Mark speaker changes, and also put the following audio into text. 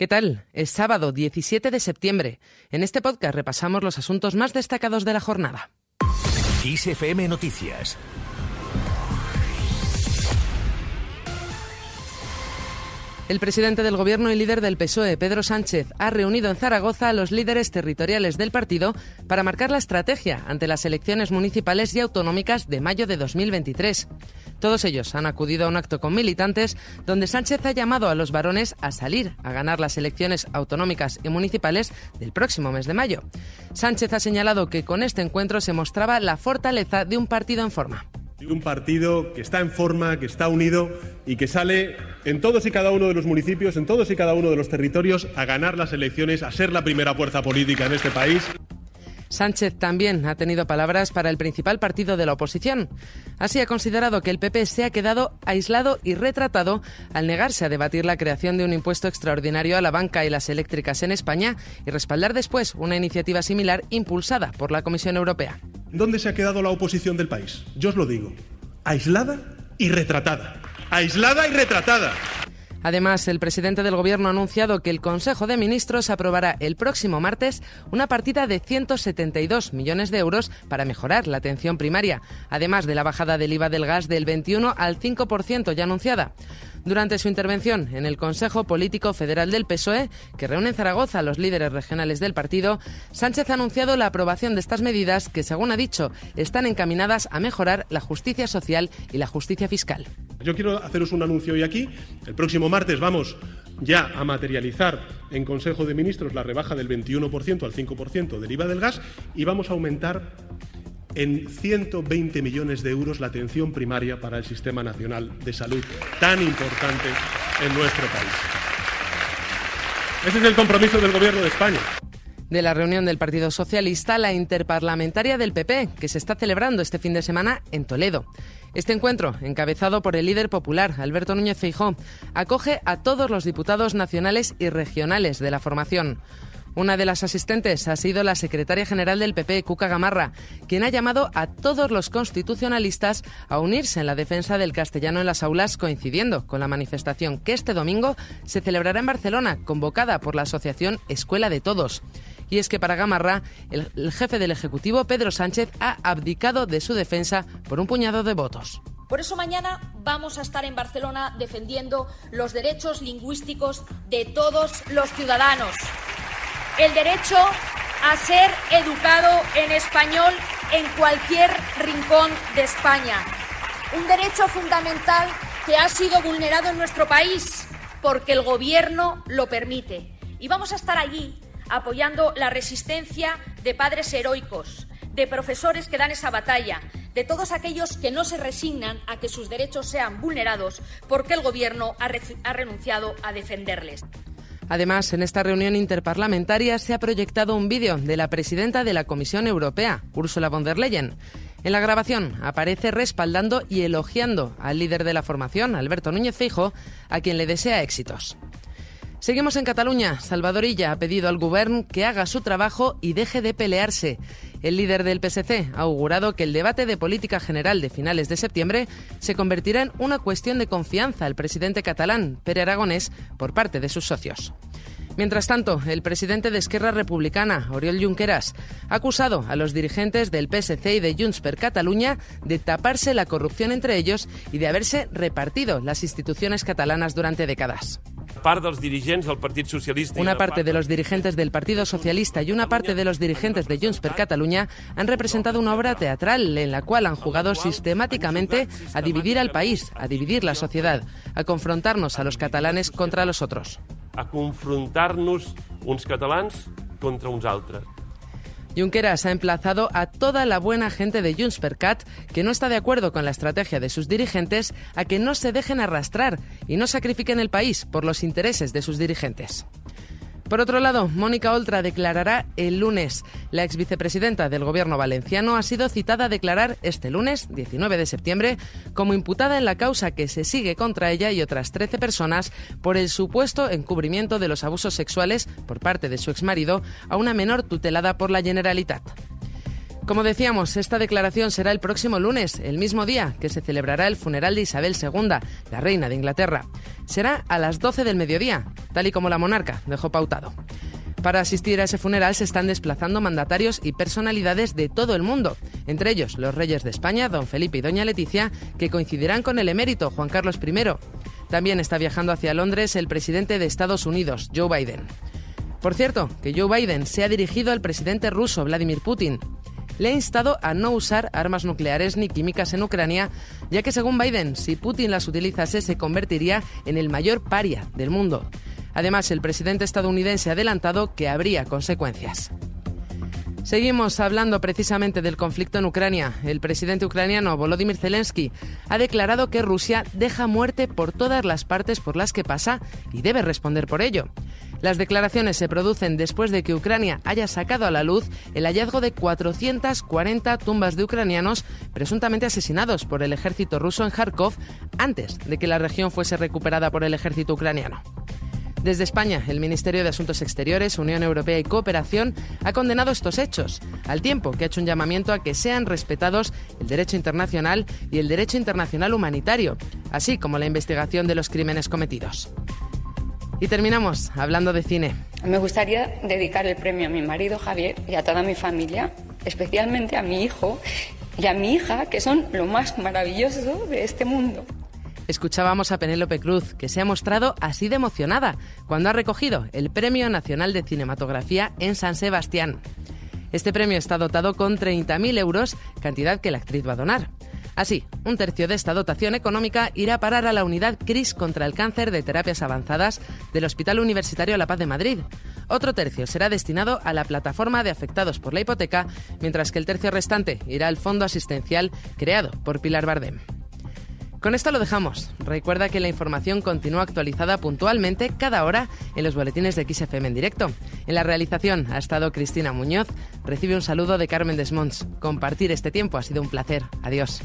Speaker 1: ¿Qué tal? Es sábado 17 de septiembre. En este podcast repasamos los asuntos más destacados de la jornada.
Speaker 2: XFM Noticias.
Speaker 1: El presidente del Gobierno y líder del PSOE, Pedro Sánchez, ha reunido en Zaragoza a los líderes territoriales del partido para marcar la estrategia ante las elecciones municipales y autonómicas de mayo de 2023. Todos ellos han acudido a un acto con militantes donde Sánchez ha llamado a los varones a salir a ganar las elecciones autonómicas y municipales del próximo mes de mayo. Sánchez ha señalado que con este encuentro se mostraba la fortaleza de un partido en forma.
Speaker 3: Un partido que está en forma, que está unido y que sale en todos y cada uno de los municipios, en todos y cada uno de los territorios, a ganar las elecciones, a ser la primera fuerza política en este país.
Speaker 1: Sánchez también ha tenido palabras para el principal partido de la oposición. Así ha considerado que el PP se ha quedado aislado y retratado al negarse a debatir la creación de un impuesto extraordinario a la banca y las eléctricas en España y respaldar después una iniciativa similar impulsada por la Comisión Europea.
Speaker 3: ¿Dónde se ha quedado la oposición del país? Yo os lo digo. Aislada y retratada. Aislada y retratada.
Speaker 1: Además, el presidente del Gobierno ha anunciado que el Consejo de Ministros aprobará el próximo martes una partida de 172 millones de euros para mejorar la atención primaria, además de la bajada del IVA del gas del 21 al 5% ya anunciada. Durante su intervención en el Consejo Político Federal del PSOE, que reúne en Zaragoza a los líderes regionales del partido, Sánchez ha anunciado la aprobación de estas medidas que, según ha dicho, están encaminadas a mejorar la justicia social y la justicia fiscal.
Speaker 3: Yo quiero haceros un anuncio hoy aquí. El próximo martes vamos ya a materializar en Consejo de Ministros la rebaja del 21% al 5% del IVA del gas y vamos a aumentar en 120 millones de euros la atención primaria para el Sistema Nacional de Salud, tan importante en nuestro país. Ese es el compromiso del Gobierno de España
Speaker 1: de la reunión del Partido Socialista, la interparlamentaria del PP, que se está celebrando este fin de semana en Toledo. Este encuentro, encabezado por el líder popular, Alberto Núñez Feijó, acoge a todos los diputados nacionales y regionales de la formación. Una de las asistentes ha sido la secretaria general del PP, Cuca Gamarra, quien ha llamado a todos los constitucionalistas a unirse en la defensa del castellano en las aulas, coincidiendo con la manifestación que este domingo se celebrará en Barcelona, convocada por la asociación Escuela de Todos. Y es que para Gamarra, el, el jefe del Ejecutivo, Pedro Sánchez, ha abdicado de su defensa por un puñado de votos.
Speaker 4: Por eso mañana vamos a estar en Barcelona defendiendo los derechos lingüísticos de todos los ciudadanos el derecho a ser educado en español en cualquier rincón de España. Un derecho fundamental que ha sido vulnerado en nuestro país porque el Gobierno lo permite. Y vamos a estar allí apoyando la resistencia de padres heroicos, de profesores que dan esa batalla, de todos aquellos que no se resignan a que sus derechos sean vulnerados porque el Gobierno ha, renunciado a defenderles.
Speaker 1: Además, en esta reunión interparlamentaria se ha proyectado un vídeo de la presidenta de la Comisión Europea, Ursula von der Leyen. En la grabación aparece respaldando y elogiando al líder de la formación, Alberto Núñez Fijo, a quien le desea éxitos. Seguimos en Cataluña. Salvador Illa ha pedido al Gobierno que haga su trabajo y deje de pelearse. El líder del PSC ha augurado que el debate de política general de finales de septiembre se convertirá en una cuestión de confianza al presidente catalán, Pere Aragonés, por parte de sus socios. Mientras tanto, el presidente de Esquerra Republicana, Oriol Junqueras, ha acusado a los dirigentes del PSC y de Junts per Catalunya de taparse la corrupción entre ellos y de haberse repartido las instituciones catalanas durante décadas. Una parte de los dirigentes del Partido Socialista y una parte de los dirigentes de Junts per Catalunya han representado una obra teatral en la cual han jugado sistemáticamente a dividir al país, a dividir la sociedad, a confrontarnos a los catalanes contra los otros.
Speaker 5: A confrontar-nos uns catalans contra uns altres.
Speaker 1: Junqueras ha emplazado a toda la buena gente de Junts per Cat que no está de acuerdo con la estrategia de sus dirigentes a que no se dejen arrastrar y no sacrifiquen el país por los intereses de sus dirigentes. Por otro lado, Mónica Oltra declarará el lunes. La ex vicepresidenta del gobierno valenciano ha sido citada a declarar este lunes, 19 de septiembre, como imputada en la causa que se sigue contra ella y otras 13 personas por el supuesto encubrimiento de los abusos sexuales por parte de su exmarido a una menor tutelada por la Generalitat. Como decíamos, esta declaración será el próximo lunes, el mismo día que se celebrará el funeral de Isabel II, la reina de Inglaterra. Será a las 12 del mediodía, tal y como la monarca dejó pautado. Para asistir a ese funeral se están desplazando mandatarios y personalidades de todo el mundo, entre ellos los reyes de España, don Felipe y doña Leticia, que coincidirán con el emérito Juan Carlos I. También está viajando hacia Londres el presidente de Estados Unidos, Joe Biden. Por cierto, que Joe Biden se ha dirigido al presidente ruso, Vladimir Putin, le ha instado a no usar armas nucleares ni químicas en Ucrania, ya que según Biden, si Putin las utilizase se convertiría en el mayor paria del mundo. Además, el presidente estadounidense ha adelantado que habría consecuencias. Seguimos hablando precisamente del conflicto en Ucrania. El presidente ucraniano Volodymyr Zelensky ha declarado que Rusia deja muerte por todas las partes por las que pasa y debe responder por ello. Las declaraciones se producen después de que Ucrania haya sacado a la luz el hallazgo de 440 tumbas de ucranianos presuntamente asesinados por el ejército ruso en Kharkov antes de que la región fuese recuperada por el ejército ucraniano. Desde España, el Ministerio de Asuntos Exteriores, Unión Europea y Cooperación ha condenado estos hechos, al tiempo que ha hecho un llamamiento a que sean respetados el derecho internacional y el derecho internacional humanitario, así como la investigación de los crímenes cometidos. Y terminamos hablando de cine.
Speaker 6: Me gustaría dedicar el premio a mi marido Javier y a toda mi familia, especialmente a mi hijo y a mi hija, que son lo más maravilloso de este mundo.
Speaker 1: Escuchábamos a Penélope Cruz, que se ha mostrado así de emocionada cuando ha recogido el Premio Nacional de Cinematografía en San Sebastián. Este premio está dotado con 30.000 euros, cantidad que la actriz va a donar. Así, un tercio de esta dotación económica irá a parar a la unidad CRIS contra el cáncer de terapias avanzadas del Hospital Universitario La Paz de Madrid. Otro tercio será destinado a la plataforma de afectados por la hipoteca, mientras que el tercio restante irá al fondo asistencial creado por Pilar Bardem. Con esto lo dejamos. Recuerda que la información continúa actualizada puntualmente cada hora en los boletines de XFM en directo. En la realización ha estado Cristina Muñoz. Recibe un saludo de Carmen Desmonts. Compartir este tiempo ha sido un placer. Adiós.